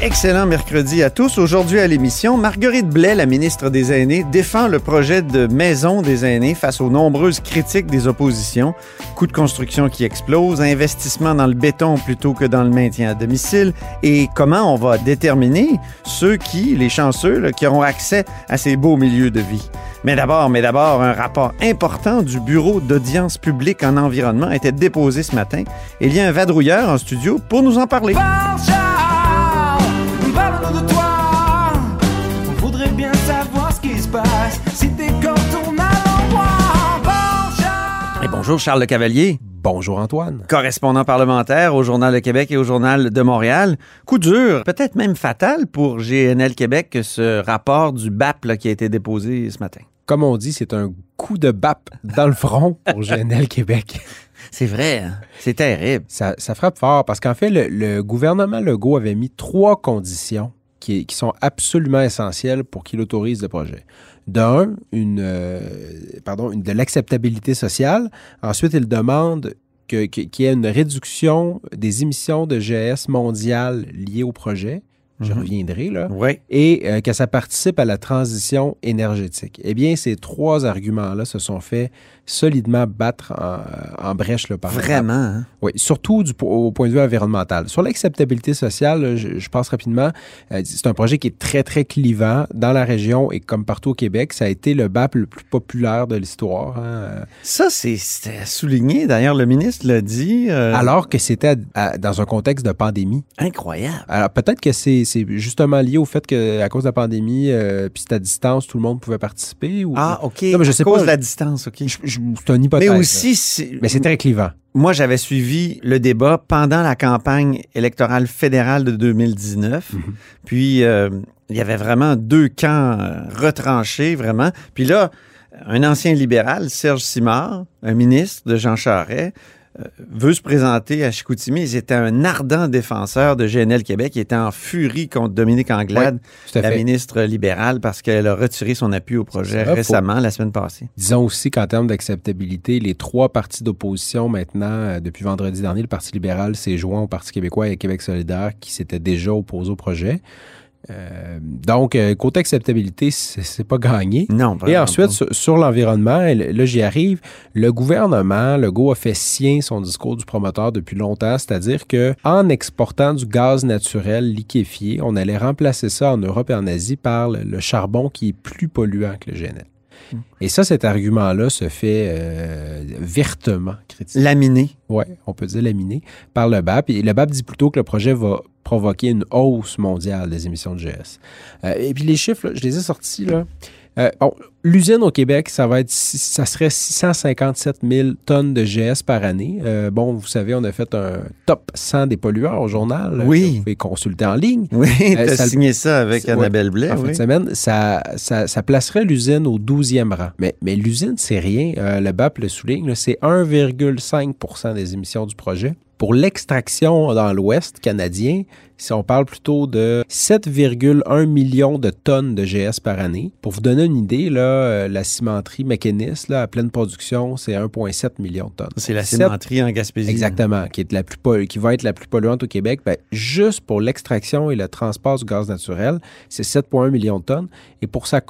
Excellent mercredi à tous. Aujourd'hui à l'émission, Marguerite Blais, la ministre des Aînés, défend le projet de maison des aînés face aux nombreuses critiques des oppositions. Coûts de construction qui explosent, investissement dans le béton plutôt que dans le maintien à domicile et comment on va déterminer ceux qui, les chanceux, qui auront accès à ces beaux milieux de vie? Mais d'abord, mais d'abord, un rapport important du Bureau d'audience publique en environnement a été déposé ce matin. Il y a un vadrouilleur en studio pour nous en parler. Parle, bonjour Charles Le Cavalier. Bonjour Antoine. correspondant parlementaire au Journal de Québec et au Journal de Montréal. Coup dur, peut-être même fatal pour GNL Québec, que ce rapport du BAP là, qui a été déposé ce matin. Comme on dit, c'est un coup de BAP dans le front pour GNL Québec. C'est vrai, hein? c'est terrible. Ça, ça frappe fort parce qu'en fait, le, le gouvernement Legault avait mis trois conditions qui, qui sont absolument essentielles pour qu'il autorise le projet. D'un, une, euh, pardon, de l'acceptabilité sociale. Ensuite, il demande qu'il y ait une réduction des émissions de GS mondiales liées au projet. Je Mhm. reviendrai là. Et euh, que ça participe à la transition énergétique. Eh bien, ces trois arguments-là se sont fait solidement battre en, en brèche là, par Vraiment. hein? Oui, surtout du, au point de vue environnemental. Sur l'acceptabilité sociale, là, je, je passe rapidement. Euh, c'est un projet qui est très, très clivant dans la région et comme partout au Québec. Ça a été le BAP le plus populaire de l'histoire. hein. Euh, Ça, c'est souligner. D'ailleurs, le ministre l'a dit. euh, Alors que c'était dans un contexte de pandémie. Incroyable. Alors peut-être que c'est c'est justement lié au fait que à cause de la pandémie, euh, puis c'est à distance, tout le monde pouvait participer. Ou... Ah, OK. Non, mais je sais à cause de la distance, OK. C'est une hypothèse. Mais aussi, c'est- Mais c'est très clivant. moi, j'avais suivi le débat pendant la campagne électorale fédérale de 2019. Mhm. Puis, euh, il y avait vraiment deux camps euh, retranchés, vraiment. Puis là, un ancien libéral, Serge Simard, un ministre de Jean Charest, veut se présenter à Chicoutimi. Il était un ardent défenseur de GNL Québec. Il était en furie contre Dominique Anglade, la ministre libérale, parce qu'elle a retiré son appui au projet vrai, récemment, la semaine passée. Disons aussi qu'en termes d'acceptabilité, les trois partis d'opposition maintenant, euh, depuis vendredi dernier, le Parti libéral s'est joint au Parti québécois et à Québec solidaire qui s'étaient déjà opposés au projet. Euh, donc, euh, côté acceptabilité, c'est pas gagné. Non, Et ensuite, sur, sur l'environnement, là j'y arrive, le gouvernement, le GO a fait sien son discours du promoteur depuis longtemps, c'est-à-dire que en exportant du gaz naturel liquéfié, on allait remplacer ça en Europe et en Asie par le, le charbon qui est plus polluant que le GNL. Et ça, cet argument-là se fait euh, vertement critiquer. Laminé. Oui, on peut dire laminé par le BAP. Et le BAP dit plutôt que le projet va provoquer une hausse mondiale des émissions de GS. Euh, et puis les chiffres, là, je les ai sortis là. Euh, bon, l'usine au Québec, ça va être, ça serait 657 000 tonnes de GS par année. Euh, bon, vous savez, on a fait un top 100 des pollueurs au journal. Oui. que Vous pouvez consulter en ligne. Oui, Euh, tu as ça- signé ça avec Annabelle Blais. En fin oui. de semaine, ça, ça, ça placerait l'usine au 12e rang. Mais, mais l'usine, c'est rien. Euh, le BAP le souligne, c'est 1,5% des émissions du projet. Pour l'extraction dans l'Ouest canadien, si on parle plutôt de 7,1 millions de tonnes de GS par année. Pour vous donner une idée, là, euh, la cimenterie mécaniste là, à pleine production, c'est 1,7 million de tonnes. C'est la cimenterie en Gaspésie. Exactement, qui, est la plus qui va être la plus polluante au Québec. Ben, juste pour l'extraction et le transport du gaz naturel, c'est 7,1 millions de tonnes. Et pour sa,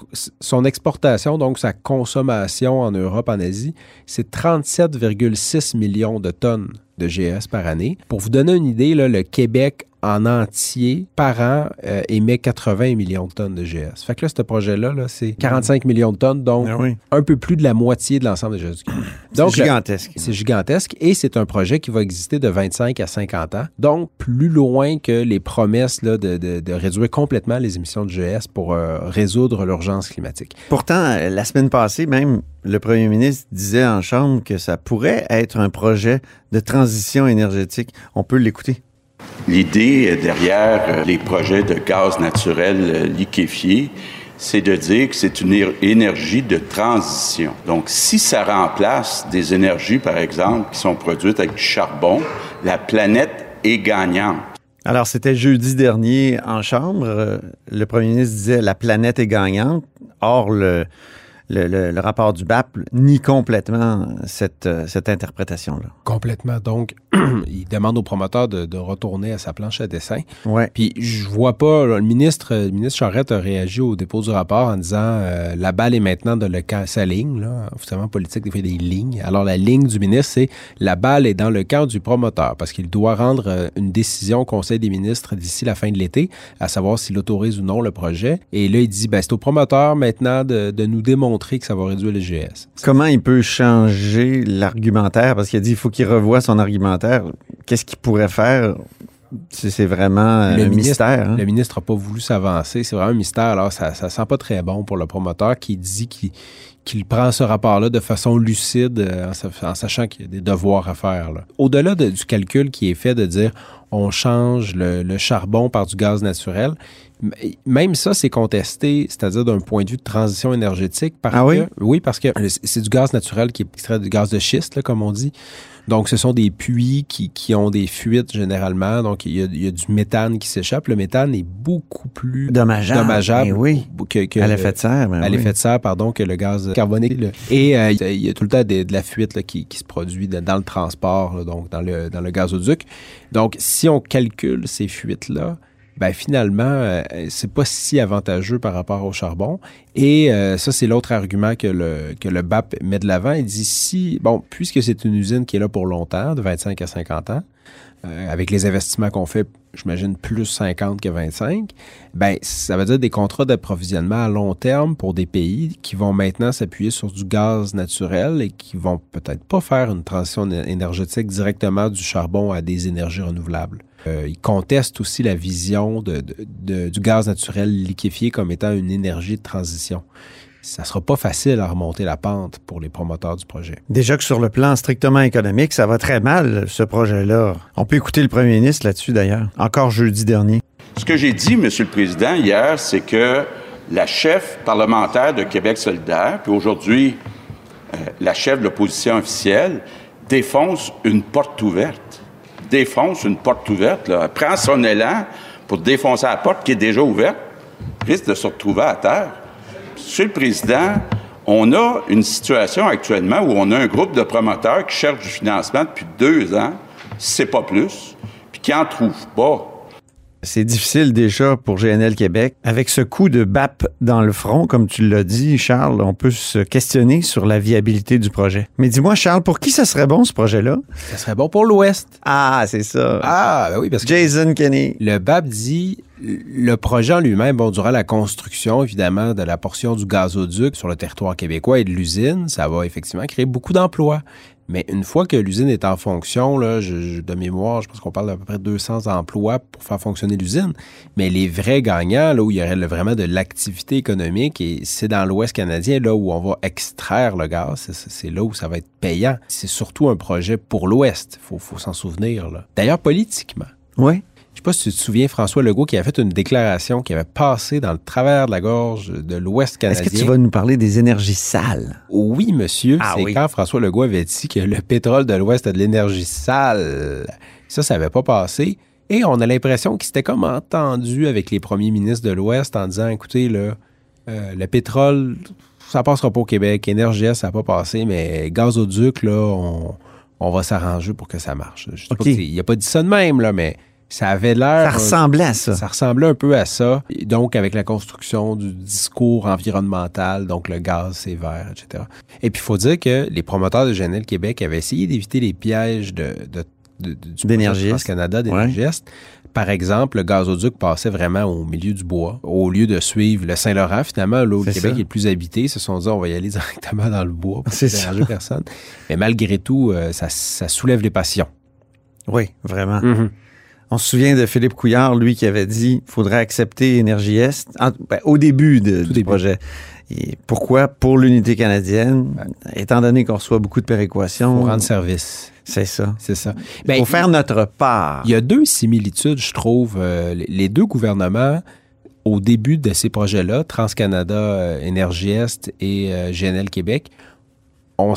son exportation, donc sa consommation en Europe, en Asie, c'est 37,6 millions de tonnes de GS par année. Pour vous donner une idée, là, le Québec en entier, par an, euh, émet 80 millions de tonnes de GS. Fait que là, ce projet-là, là, c'est 45 millions de tonnes, donc Ah oui. un peu plus de la moitié de l'ensemble des GS. C'est gigantesque. c'est gigantesque et c'est un projet qui va exister de 25 à 50 ans. Donc, plus loin que les promesses là, de, de- de réduire complètement les émissions de GS pour euh, résoudre l'urgence climatique. Pourtant, euh, la semaine passée, même, le premier ministre disait en Chambre que ça pourrait être un projet de transition énergétique. On peut l'écouter. L'idée derrière euh, les projets de gaz naturel euh, liquéfié, c'est de dire que c'est une énergie de transition. Donc, si ça remplace des énergies, par exemple, qui sont produites avec du charbon, la planète est gagnante. Alors, c'était jeudi dernier en Chambre. Euh, Le premier ministre disait la planète est gagnante. Or, le, le, le- le rapport du BAP nie complètement cette, euh, cette interprétation-là. Complètement. Donc, il demande au promoteur de, de retourner à sa planche à dessin. Ouais. Puis je vois pas, le ministre, le ministre Charette a réagi au dépôt du rapport en disant euh, la balle est maintenant dans le camp, sa ligne, là, officiellement politique, des fois il y a des lignes. Alors la ligne du ministre, c'est la balle est dans le camp du promoteur parce qu'il doit rendre euh, une décision au Conseil des ministres d'ici la fin de l'été, à savoir s'il autorise ou non le projet. Et là, il dit ben, c'est au promoteur maintenant de, de nous démontrer que ça va réduire les GS. Comment il peut changer l'argumentaire? Parce qu'il a dit qu'il faut qu'il revoie son argumentaire. Qu'est-ce qu'il pourrait faire? C'est c'est vraiment euh, Le un ministre- mystère. hein? Le ministre n'a pas voulu s'avancer. C'est vraiment un mystère. Alors, ça ne sent pas très bon pour le promoteur qui dit qu'il qu'il prend ce rapport-là de façon lucide euh, en, sa- en sachant qu'il y a des devoirs à faire. là. Au-delà de- du calcul qui est fait de dire on change le, le charbon par du gaz naturel, même ça, c'est contesté, c'est-à-dire d'un point de vue de transition énergétique. Parce Ah oui? que, oui, parce que c'est du gaz naturel qui est extrait du gaz de schiste, là, comme on dit. Donc, ce sont des puits qui, qui ont des fuites généralement. Donc, il y a, il y a du méthane qui s'échappe. Le méthane est beaucoup plus Dommageable. dommageable Eh oui. que, que À le- l'effet de serre. ben à oui. l'effet de serre, pardon, que le gaz carbonique. là. Et euh, il y a tout le temps des- de la fuite là, qui, qui se produit de- dans le transport, là, donc dans le, dans le gazoduc. Donc, si on calcule ces fuites-là, ben finalement, euh, c'est pas si avantageux par rapport au charbon. Et euh, ça, c'est l'autre argument que le, que le BAP met de l'avant. Il dit si, bon, puisque c'est une usine qui est là pour longtemps, de 25 à 50 ans, euh, avec les investissements qu'on fait, j'imagine plus 50 que 25, ben ça veut dire des contrats d'approvisionnement à long terme pour des pays qui vont maintenant s'appuyer sur du gaz naturel et qui vont peut-être pas faire une transition énergétique directement du charbon à des énergies renouvelables. Euh, ils contestent aussi la vision de- de- de- du gaz naturel liquéfié comme étant une énergie de transition. Ça sera pas facile à remonter la pente pour les promoteurs du projet. Déjà que sur le plan strictement économique, ça va très mal, ce projet-là. On peut écouter le premier ministre là-dessus, d'ailleurs. Encore jeudi dernier. Ce que j'ai dit, Monsieur le Président, hier, c'est que la chef parlementaire de Québec solidaire, puis aujourd'hui euh, la chef de l'opposition officielle, défonce une porte ouverte. Défonce une porte ouverte. Prend son élan pour défoncer la porte qui est déjà ouverte, risque de se retrouver à terre. Monsieur le Président, on a une situation actuellement où on a un groupe de promoteurs qui cherchent du financement depuis deux ans, c'est pas plus, puis qui n'en trouvent pas. C'est difficile déjà pour GNL Québec. Avec ce coup de BAP dans le front, comme tu l'as dit, Charles, on peut se questionner sur la viabilité du projet. Mais dis-moi, Charles, pour qui ça serait bon, ce projet-là? Ça serait bon pour l'Ouest. Ah, c'est ça. Ah, ben oui, parce que Jason Kenney. Le BAP dit le projet en lui-même, bon, durant la construction, évidemment, de la portion du gazoduc sur le territoire québécois et de l'usine, ça va effectivement créer beaucoup d'emplois. Mais une fois que l'usine est en fonction, là, de mémoire, je pense qu'on parle d'à peu près 200 emplois pour faire fonctionner l'usine. Mais les vrais gagnants, là où il y aurait vraiment de l'activité économique, et c'est dans l'Ouest canadien, là où on va extraire le gaz, c'est- là où ça va être payant. C'est surtout un projet pour l'Ouest, il faut, faut s'en souvenir. D'ailleurs, politiquement, Oui. Je sais pas si tu te souviens, François Legault, qui a fait une déclaration qui avait passé dans le travers de la gorge de l'Ouest Est-ce canadien. que tu vas nous parler des énergies sales? Oui, monsieur. Ah c'est oui. quand François Legault avait dit que le pétrole de l'Ouest a de l'énergie sale. Ça, ça n'avait pas passé. Et on a l'impression qu'il s'était comme entendu avec les premiers ministres de l'Ouest en disant, écoutez, là, euh, le pétrole, ça passera pas au Québec. Énergie, ça n'a pas passé, mais gazoduc, là, on, on va s'arranger pour que ça marche. Je sais pas il a pas dit ça de même, là, mais ça avait l'air... Ça ressemblait à ça. Ça ressemblait un peu à ça. Et donc, avec la construction du discours environnemental, donc le gaz, c'est vert, etc. Et puis, il faut dire que les promoteurs de GNL Québec avaient essayé d'éviter les pièges de, de- de- de- du. Canada d'énergiste par exemple, le gazoduc passait vraiment au milieu du bois, au lieu de suivre le Saint-Laurent. Finalement, là où le C'est Québec ça. est le plus habité, ils se sont dit on va y aller directement dans le bois pour déranger personne. Mais malgré tout, euh, ça, ça soulève les passions. Oui, vraiment. On se souvient de Philippe Couillard, lui, qui avait dit qu'il faudrait accepter Énergie Est en- ben, au début de- du début. projet. Et pourquoi? Pour l'unité canadienne, étant donné qu'on reçoit beaucoup de péréquations. Pour rendre service. C'est ça. C'est ça. Il Ben, faut faire notre part. Il y a deux similitudes, je trouve. Euh, les- les deux gouvernements, au début de ces projets-là, TransCanada, euh, Énergie Est et euh, GNL Québec, on,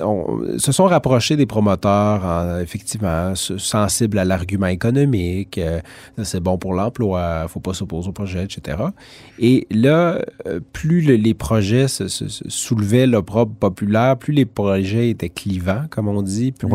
on- se sont rapprochés des promoteurs, en- effectivement, sensibles à l'argument économique. euh, c'est bon pour l'emploi, faut pas s'opposer au projet, etc. Et là, euh, plus le- les projets se, se- se soulevaient l'opprobre populaire, plus les projets étaient clivants, comme on dit, plus.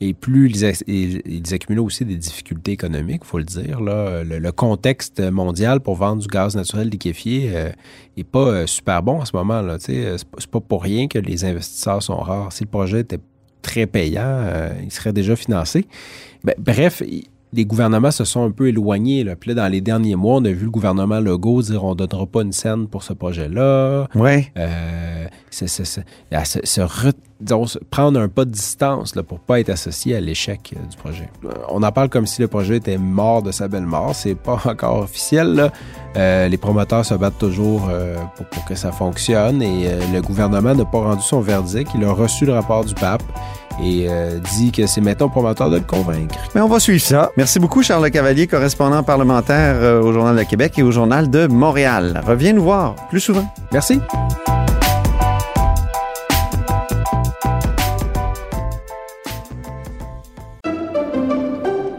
Et plus ils, ils, ils accumulaient aussi des difficultés économiques, il faut le dire. Là. Le, contexte mondial pour vendre du gaz naturel liquéfié n'est pas euh, super bon en ce moment. euh, pas, c'est pas pour rien que les investisseurs sont rares. Si le projet était très payant, euh, il serait déjà financé. Ben, bref, les gouvernements se sont un peu éloignés. Là. Puis là, dans les derniers mois, on a vu le gouvernement Legault dire on ne donnera pas une scène pour ce projet-là. Ouais. Euh, c'est- c'est- se, se re- disons, se- prendre un pas de distance là, pour pas être associé à l'échec euh, du projet. Euh, On en parle comme si le projet était mort de sa belle mort. C'est pas encore officiel. là. Euh, les promoteurs se battent toujours euh, pour, pour que ça fonctionne et euh, le gouvernement n'a pas rendu son verdict. Il a reçu le rapport du pape et euh, dit que c'est maintenant au promoteur de le convaincre. Mais on va suivre ça. Merci beaucoup, Charles Cavalier, correspondant parlementaire euh, au Journal de Québec et au Journal de Montréal. Reviens nous voir plus souvent. Merci.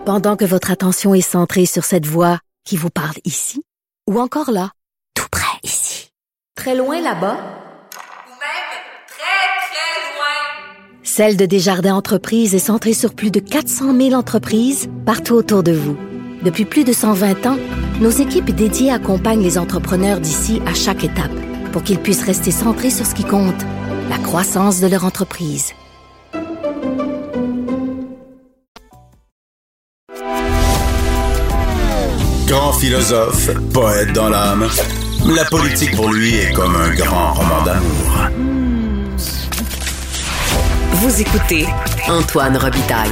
Pendant que votre attention est centrée sur cette voix qui vous parle ici, ou encore là, tout près ici, très loin là-bas, Ou même très, très loin. Celle de Desjardins Entreprises est centrée sur plus de 400 000 entreprises partout autour de vous. Depuis plus de 120 ans, nos équipes dédiées accompagnent les entrepreneurs d'ici à chaque étape pour qu'ils puissent rester centrés sur ce qui compte, la croissance de leur entreprise. Grand philosophe, poète dans l'âme, la politique pour lui est comme un grand roman d'amour. Vous écoutez Antoine Robitaille,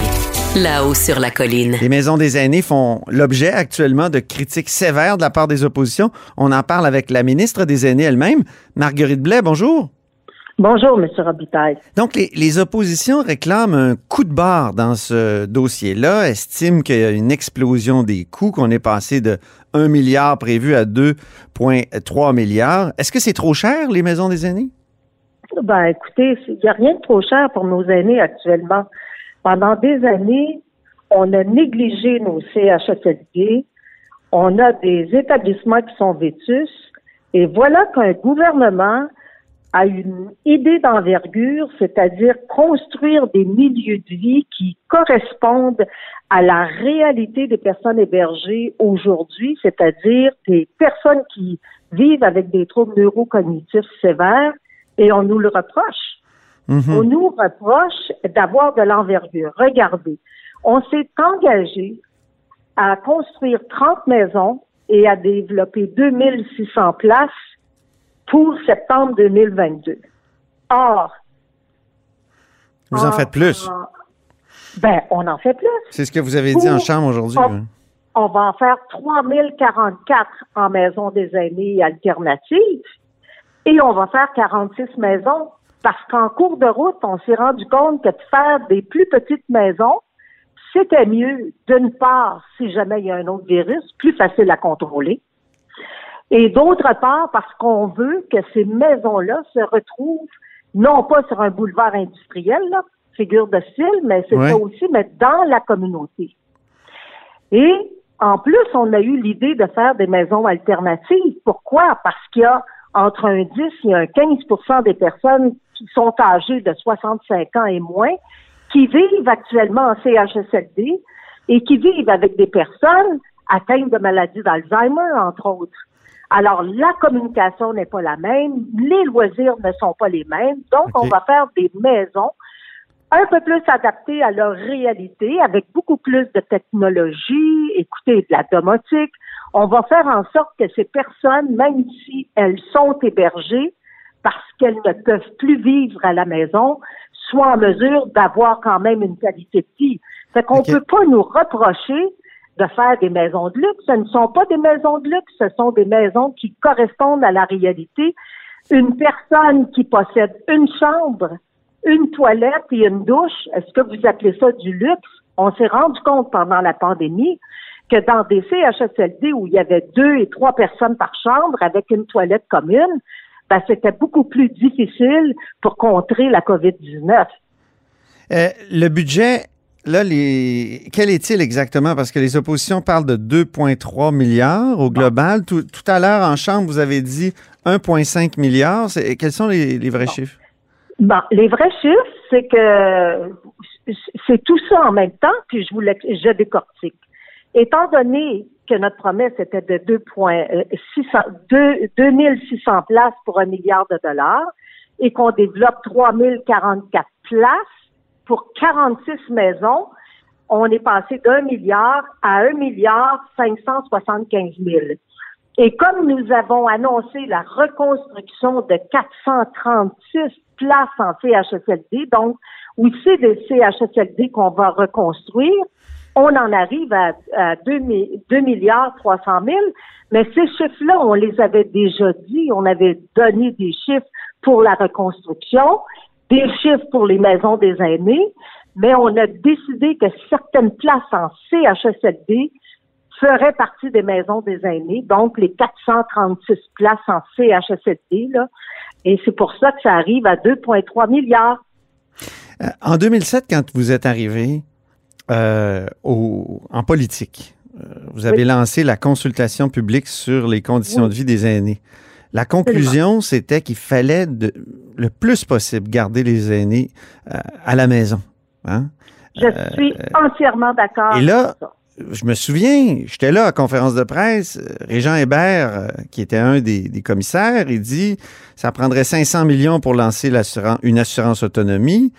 là-haut sur la colline. Les maisons des aînés font l'objet actuellement de critiques sévères de la part des oppositions. On en parle avec la ministre des aînés elle-même, Marguerite Blais. Bonjour. Bonjour, M. Robitaille. Donc, les, les oppositions réclament un coup de barre dans ce dossier-là, estiment qu'il y a une explosion des coûts, qu'on est passé de 1 milliard prévu à 2,3 milliards. Est-ce que c'est trop cher, les maisons des aînés? Ben, écoutez, il n'y a rien de trop cher pour nos aînés actuellement. Pendant des années, on a négligé nos CHSLD. On a des établissements qui sont vétus. Et voilà qu'un gouvernement a une idée d'envergure, c'est-à-dire construire des milieux de vie qui correspondent à la réalité des personnes hébergées aujourd'hui, c'est-à-dire des personnes qui vivent avec des troubles neurocognitifs sévères, et on nous le reproche. On nous reproche d'avoir de l'envergure. Regardez, on s'est engagé à construire 30 maisons et à développer 2600 places pour septembre 2022. Or, Vous en faites plus. ben, on en fait plus. C'est ce que vous avez dit en chambre aujourd'hui. on-? On va en faire 3044 en maison des aînés alternatives et on va faire 46 maisons parce qu'en cours de route, on s'est rendu compte que de faire des plus petites maisons, c'était mieux, d'une part, si jamais il y a un autre virus, plus facile à contrôler. Et d'autre part, parce qu'on veut que ces maisons-là se retrouvent non pas sur un boulevard industriel, là, figure de style, mais c'est Ouais. ça aussi, mais dans la communauté. Et en plus, on a eu l'idée de faire des maisons alternatives. Pourquoi? Parce qu'il y a entre un 10 et un 15% des personnes qui sont âgées de 65 ans et moins qui vivent actuellement en CHSLD et qui vivent avec des personnes atteintes de maladies d'Alzheimer, entre autres. Alors, la communication n'est pas la même, les loisirs ne sont pas les mêmes, donc on va faire des maisons un peu plus adaptées à leur réalité, avec beaucoup plus de technologie, écoutez, de la domotique. On va faire en sorte que ces personnes, même si elles sont hébergées, parce qu'elles ne peuvent plus vivre à la maison, soient en mesure d'avoir quand même une qualité de vie. Fait qu'on Ok. peut pas nous reprocher de faire des maisons de luxe. Ce ne sont pas des maisons de luxe, ce sont des maisons qui correspondent à la réalité. Une personne qui possède une chambre, une toilette et une douche, est-ce que vous appelez ça du luxe? On s'est rendu compte pendant la pandémie que dans des CHSLD où il y avait deux et trois personnes par chambre avec une toilette commune, ben, c'était beaucoup plus difficile pour contrer la COVID-19. Euh, le budget, là, les... quel est-il exactement? Parce que les oppositions parlent de 2,3 milliards au global. Tout, tout à l'heure, en Chambre, vous avez dit 1,5 milliard. Quels sont les, les vrais chiffres? Bon, les vrais chiffres, c'est que c'est tout ça en même temps, puis je vous je décortique. Étant donné que notre promesse était de 2,600 2 2600 places pour un milliard de dollars et qu'on développe 3044 places pour 46 maisons, on est passé d'un milliard à un milliard 575 000. Et comme nous avons annoncé la reconstruction de 436 places en CHSLD, donc aussi des CHSLD qu'on va reconstruire, on en arrive à, à 2, mi- 2 milliards 300 000. Mais ces chiffres-là, on les avait déjà dit. On avait donné des chiffres pour la reconstruction, des chiffres pour les maisons des aînés, mais on a décidé que certaines places en CHSLD feraient partie des maisons des aînés, donc les 436 places en CHSLD, là. Et c'est pour ça que ça arrive à 2,3 milliards. Euh, En 2007, quand vous êtes arrivé euh, au- en politique, euh, vous avez Oui. lancé la consultation publique sur les conditions Oui. de vie des aînés. La conclusion, c'était qu'il fallait de- le plus possible garder les aînés euh, à la maison. hein. Je suis entièrement d'accord. et là. Je me souviens, j'étais là à la conférence de presse, euh, Régent Hébert, euh, qui était un des, des commissaires, il dit ça prendrait 500 millions pour lancer l'assurance- une assurance autonomie.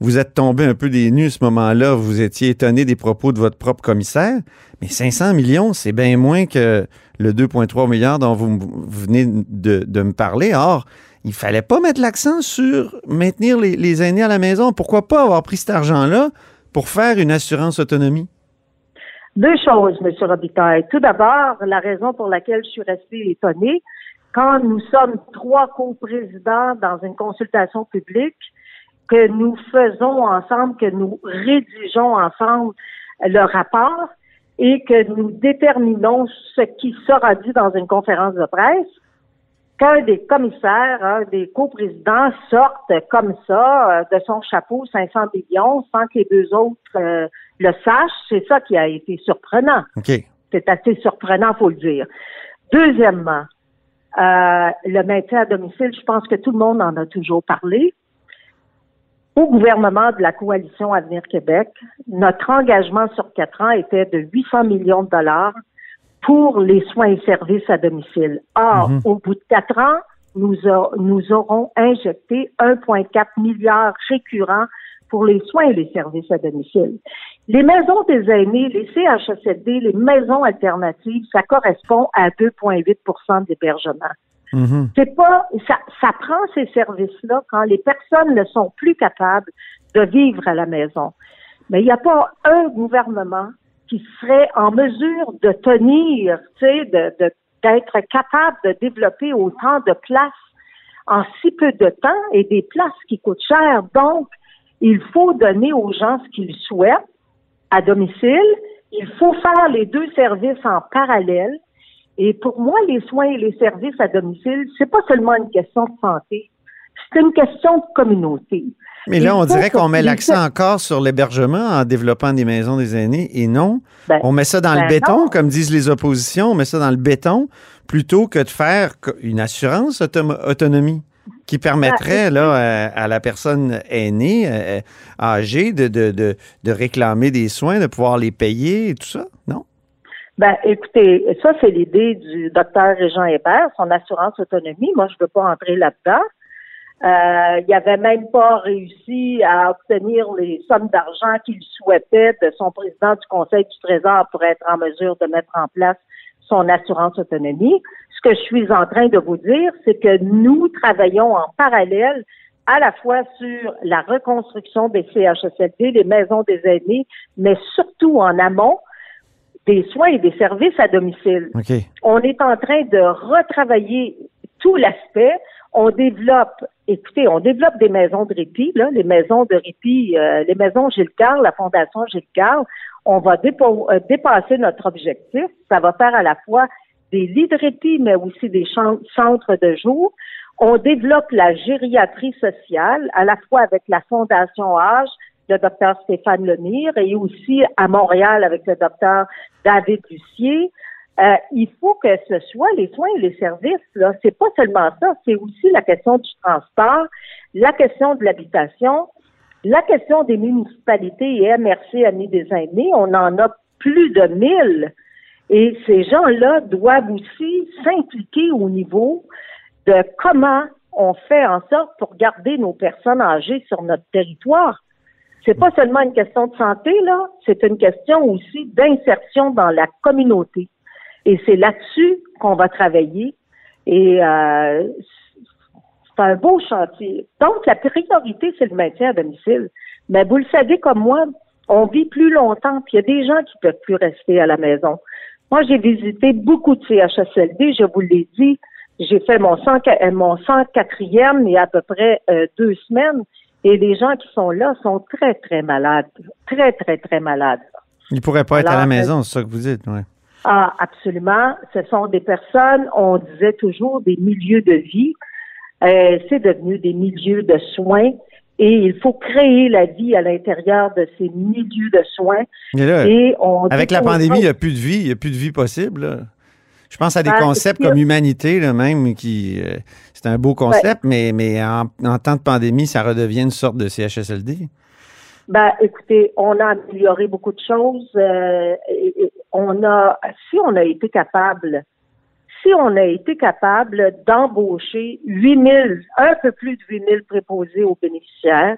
Vous êtes tombé un peu des nues à ce moment-là, vous étiez étonné des propos de votre propre commissaire, mais 500 millions, c'est bien moins que le 2,3 milliards dont vous, venez de, me parler. Or, il fallait pas mettre l'accent sur maintenir les, les aînés à la maison. Pourquoi pas avoir pris cet argent-là pour faire une assurance autonomie? Deux choses, M. Robitaille. Tout d'abord, la raison pour laquelle je suis restée étonnée, quand nous sommes trois co-présidents dans une consultation publique, que nous faisons ensemble, que nous rédigeons ensemble le rapport et que nous déterminons ce qui sera dit dans une conférence de presse, qu'un des commissaires, un des coprésidents sorte comme ça euh, de son chapeau 500 millions sans que les deux autres euh, le sachent, c'est ça qui a été surprenant. OK. C'est assez surprenant, faut le dire. Deuxièmement, euh, le maintien à domicile, je pense que tout le monde en a toujours parlé. Au gouvernement de la coalition Avenir Québec, notre engagement sur quatre ans était de 800 millions de dollars pour les soins et services à domicile. Or, Mhm. au bout de quatre ans, nous, a- nous aurons injecté 1,4 milliard récurrents pour les soins et les services à domicile. Les maisons des aînés, les CHSLD, les maisons alternatives, ça correspond à 2,8% d'hébergement. Mhm. C'est pas, ça, ça prend ces services-là quand les personnes ne sont plus capables de vivre à la maison. Mais il n'y a pas un gouvernement qui serait en mesure de tenir, tu sais, d'être capable de développer autant de places en si peu de temps et des places qui coûtent cher. Donc, il faut donner aux gens ce qu'ils souhaitent à domicile. Il faut faire les deux services en parallèle. Et pour moi, les soins et les services à domicile, c'est pas seulement une question de santé, c'est une question de communauté. Mais là, on dirait qu'on met l'accent encore sur l'hébergement en développant des maisons des aînés et non. Ben, on met ça dans le ben béton, non. comme disent les oppositions, on met ça dans le béton plutôt que de faire une assurance autom- autonomie qui permettrait là, à, à la personne aînée, euh, âgée, de, de, de, de réclamer des soins, de pouvoir les payer et tout ça, non? Ben, écoutez, ça, c'est l'idée du docteur Régent Hébert, son assurance autonomie. Moi, je ne veux pas entrer là-dedans. Euh, il n'avait même pas réussi à obtenir les sommes d'argent qu'il souhaitait de son président du Conseil du Trésor pour être en mesure de mettre en place son assurance autonomie. Ce que je suis en train de vous dire, c'est que nous travaillons en parallèle à la fois sur la reconstruction des CHSLD, les maisons des aînés, mais surtout en amont des soins et des services à domicile. On est en train de retravailler tout l'aspect. On développe, écoutez, on développe des maisons de répit, là, les maisons de répit, euh, les maisons Gilles Carle, la Fondation Gilles Carle. On va euh, dépasser notre objectif. Ça va faire à la fois des lits de répit, mais aussi des centres de jour. On développe la gériatrie sociale, à la fois avec la Fondation Âge, le docteur Stéphane Lemire, et aussi à Montréal avec le docteur David Lucier. Euh, il faut que ce soit les soins et les services, là, c'est pas seulement ça, c'est aussi la question du transport, la question de l'habitation, la question des municipalités et MRC Amis des aînés, on en a plus de 1000. Et ces gens-là doivent aussi s'impliquer au niveau de comment on fait en sorte pour garder nos personnes âgées sur notre territoire. C'est pas seulement une question de santé, là, c'est une question aussi d'insertion dans la communauté. Et c'est là-dessus qu'on va travailler. Et euh, c'est un beau chantier. Donc, la priorité, c'est le maintien à domicile. Mais vous le savez comme moi, on vit plus longtemps, puis il y a des gens qui peuvent plus rester à la maison. Moi, j'ai visité beaucoup de CHSLD, je vous l'ai dit. J'ai fait mon 100, euh, mon 104e il y a à peu près euh, deux semaines. Et les gens qui sont là sont très, très malades. Très, très, très malades. Il pourrait pas être à la maison, c'est ça que vous dites, ouais. Ah, absolument. Ce sont des personnes, on disait toujours, des milieux de vie. Euh, c'est devenu des milieux de soins. Et il faut créer la vie à l'intérieur de ces milieux de soins. Là, Et on avec la pandémie, il n'y a plus de vie, il n'y a plus de vie possible. là. Je pense à des concepts comme humanité, là, même, qui. euh, c'est un beau concept, mais, mais en, en temps de pandémie, ça redevient une sorte de CHSLD. Ben, écoutez, on a amélioré beaucoup de choses. euh, et- et on a, si on a été capable, si on a été capable d'embaucher 8000, un peu plus de 8000 préposés aux bénéficiaires,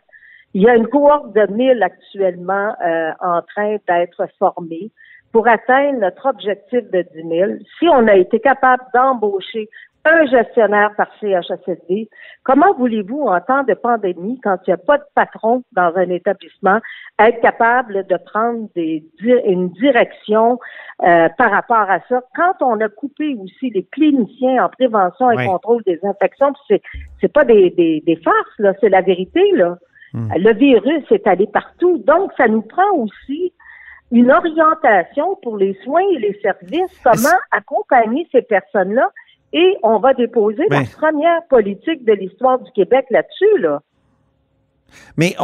il y a une cohorte de 1000 actuellement euh, en train d'être formée pour atteindre notre objectif de 10 000. Si on a été capable d'embaucher un gestionnaire par CHSLD, comment voulez-vous, en temps de pandémie, quand il n'y a pas de patron dans un établissement, être capable de prendre des, une direction euh, par rapport à ça? Quand on a coupé aussi les cliniciens en prévention et contrôle des infections, c'est c'est pas des, des, des farces, là, c'est la vérité, là. Hmm. Le virus est allé partout. Donc, ça nous prend aussi une orientation pour les soins et les services, comment accompagner ces personnes-là. Et on va déposer la première politique de l'histoire du Québec là-dessus, là. Mais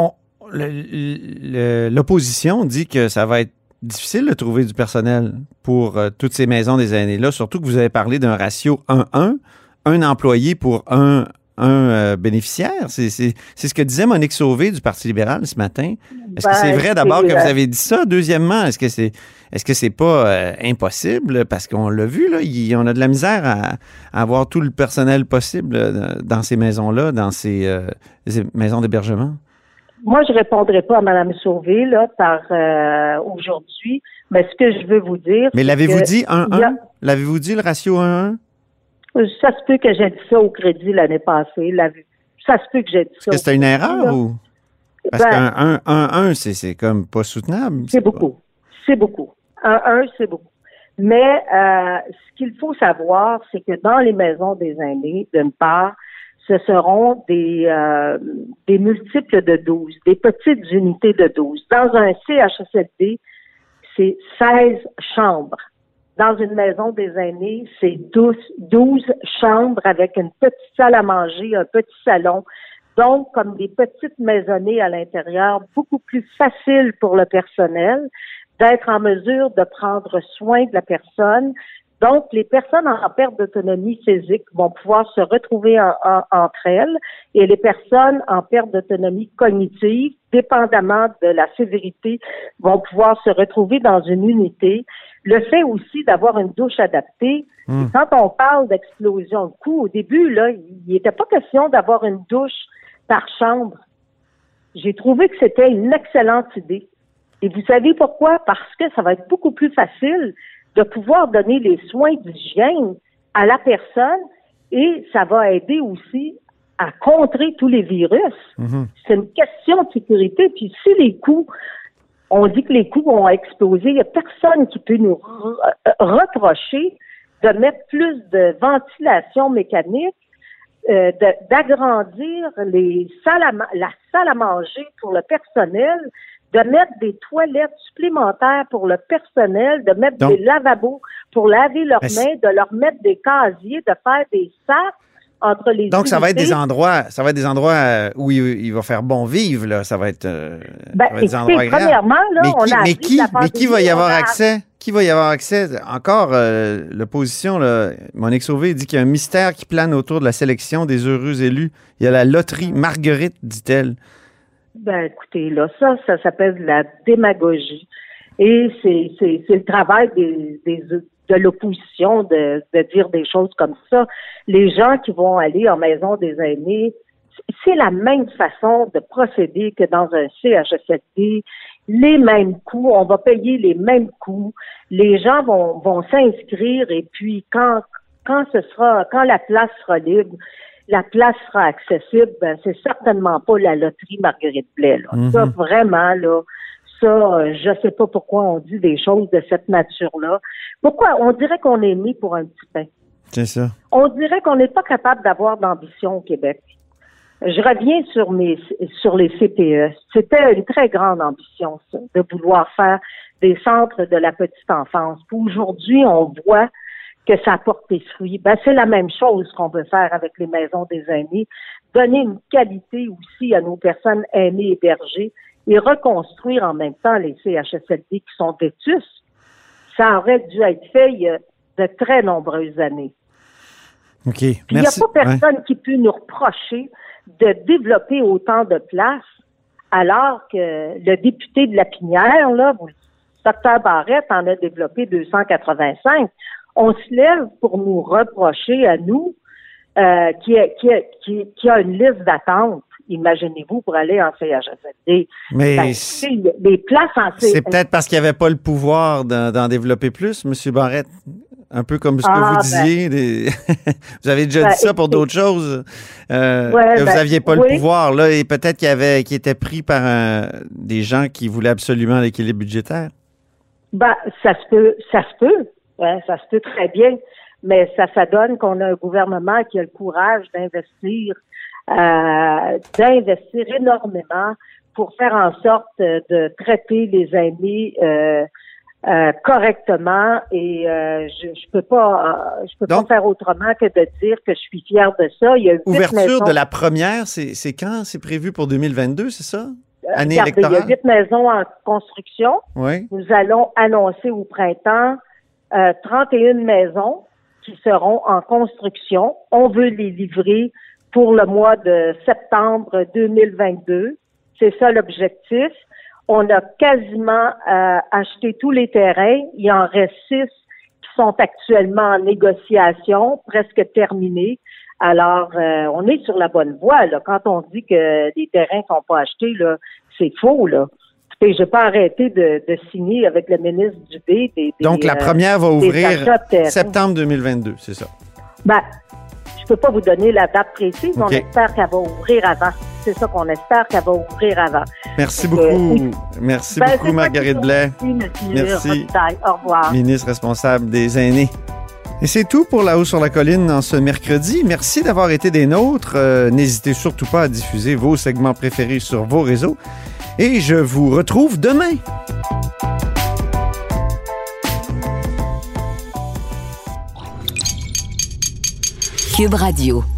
l'opposition dit que ça va être difficile de trouver du personnel pour euh, toutes ces maisons des années-là, surtout que vous avez parlé d'un ratio 1-1, un employé pour un, un euh, bénéficiaire. C'est c'est- c'est ce que disait Monique Sauvé du Parti libéral ce matin. Est-ce que Ben, c'est vrai d'abord que vous avez dit ça? Deuxièmement, est-ce que c'est est-ce que c'est pas euh, impossible? Parce qu'on l'a vu, là, il- on a de la misère à, à avoir tout le personnel possible euh, dans ces maisons-là, dans ces, euh, ces maisons d'hébergement. Moi, je répondrai pas à Mme Sauvé, là, par aujourd'hui, mais ce que je veux vous dire. Mais l'avez-vous dit il y a- 1-1? L'avez-vous dit le ratio 1-1? Ça se peut que j'ai dit ça au crédit l'année passée. La- ça se peut que j'ai dit ça. Est-ce que c'était une erreur là. ou? Parce Ben, qu'un 1-1, c'est c'est comme pas soutenable. C'est beaucoup. C'est beaucoup. Un 1, c'est beaucoup. Mais euh, ce qu'il faut savoir, c'est que dans les maisons des aînés, d'une part, ce seront des, euh, des multiples de 12, des petites unités de 12. Dans un CHSLD, c'est 16 chambres. Dans une maison des aînés, c'est 12, 12 chambres avec une petite salle à manger, un petit salon. Donc, comme des petites maisonnées à l'intérieur, beaucoup plus facile pour le personnel d'être en mesure de prendre soin de la personne, Donc, les personnes en perte d'autonomie physique vont pouvoir se retrouver en- en- entre elles et les personnes en perte d'autonomie cognitive, dépendamment de la sévérité, vont pouvoir se retrouver dans une unité. Le fait aussi d'avoir une douche adaptée, Hmm. quand on parle d'explosion de coûts, au début, là, il n'était pas question d'avoir une douche par chambre. J'ai trouvé que c'était une excellente idée. Et vous savez pourquoi? Parce que ça va être beaucoup plus facile de pouvoir donner les soins d'hygiène à la personne et ça va aider aussi à contrer tous les virus. Mhm. C'est une question de sécurité. Puis si les coûts, on dit que les coûts vont exploser, il n'y a personne qui peut nous re- reprocher de mettre plus de ventilation mécanique, euh, d'agrandir les salles à la salle à manger pour le personnel, de mettre des toilettes supplémentaires pour le personnel, de mettre Donc- des lavabos pour laver leurs mains, de leur mettre des casiers, de faire des sacs entre les Donc, ça va être des endroits, ça va être des endroits euh, où il, il va faire bon vivre, là. Ça va être, euh, Ben, ça va être des endroits premièrement, là, mais on qui, a mais qui, la mais qui va y avoir on a- accès? Qui va y avoir accès? Encore, euh, l'opposition, Monique Sauvé dit qu'il y a un mystère qui plane autour de la sélection des heureux élus. Il y a la loterie Marguerite, dit-elle. Ben, écoutez, là, ça, ça s'appelle la démagogie. Et c'est le travail des, des, de l'opposition de, de dire des choses comme ça. Les gens qui vont aller en maison des aînés, c'est la même façon de procéder que dans un CHSLD. Les mêmes coûts, on va payer les mêmes coûts. Les gens vont, vont s'inscrire et puis quand, quand ce sera, quand la place sera libre, la place sera accessible, ben, c'est certainement pas la loterie Marguerite Blais. Là. Ça, vraiment, là, ça, euh, je sais pas pourquoi on dit des choses de cette nature-là. Pourquoi? On dirait qu'on est né pour un petit pain? C'est ça. On dirait qu'on n'est pas capable d'avoir d'ambition au Québec. Je reviens sur mes sur les CPE. C'était une très grande ambition, ça, de vouloir faire des centres de la petite enfance. Aujourd'hui, on voit que ça porte des fruits. Ben, c'est la même chose qu'on veut faire avec les maisons des aînés. Donner une qualité aussi à nos personnes aînées hébergées et reconstruire en même temps les CHSLD qui sont vétus. Ça aurait dû être fait il y a de très nombreuses années. OK. Puis il n'y a pas Ouais. personne qui peut nous reprocher de développer autant de places alors que le député de la Pinière, là, vous- docteur Barrette en a développé 285. On se lève pour nous reprocher à nous euh, qui, a, qui, a, qui, qui a une liste d'attente, imaginez-vous, pour aller en CHSLD. Mais Ben, c'est écoutez, les places en c'est CHSLD, peut-être parce qu'il n'y avait pas le pouvoir d'en développer plus, M. Barrette. Un peu comme ce que Ah, vous ben. disiez. des- vous avez déjà Ben, dit ça pour d'autres choses. euh, Ouais, que vous n'aviez pas oui. le pouvoir. Là, et peut-être qu'il y avait qui était pris par un- des gens qui voulaient absolument l'équilibre budgétaire. Ben, ça se peut, ça se peut, hein, ça se peut très bien, mais ça, ça donne qu'on a un gouvernement qui a le courage d'investir, euh, d'investir énormément pour faire en sorte euh, de traiter les aînés euh, euh, correctement et euh, je, je peux pas, euh, je peux Donc- pas faire autrement que de dire que je suis fière de ça. Il y a Ouverture de la première, c'est c'est quand? C'est prévu pour 2022, c'est ça? Année Regardez, il y a électorale? huit maisons en construction. Oui. Nous allons annoncer au printemps euh, 31 maisons qui seront en construction. On veut les livrer pour le mois de septembre 2022. C'est ça l'objectif. On a quasiment euh, acheté tous les terrains. Il en reste six qui sont actuellement en négociation, presque terminés. Alors, euh, on est sur la bonne voie. Là. Quand on dit que les terrains sont pas achetés, là, c'est faux. Là. Écoutez, j'ai pas arrêté de, de signer avec le ministre Dubé. Des, des, Donc, la euh, première va des ouvrir septembre 2022, c'est ça? Ben, je peux pas vous donner la date précise. On OK. espère qu'elle va ouvrir avant. C'est ça qu'on espère qu'elle va ouvrir avant. Merci Euh, beaucoup. Merci Ben, beaucoup, Marguerite Blais, Merci. Au revoir. ministre responsable des aînés. Et c'est tout pour La Haut sur la Colline en ce mercredi. Merci d'avoir été des nôtres. Euh, N'hésitez surtout pas à diffuser vos segments préférés sur vos réseaux. Et je vous retrouve demain. Cube Radio.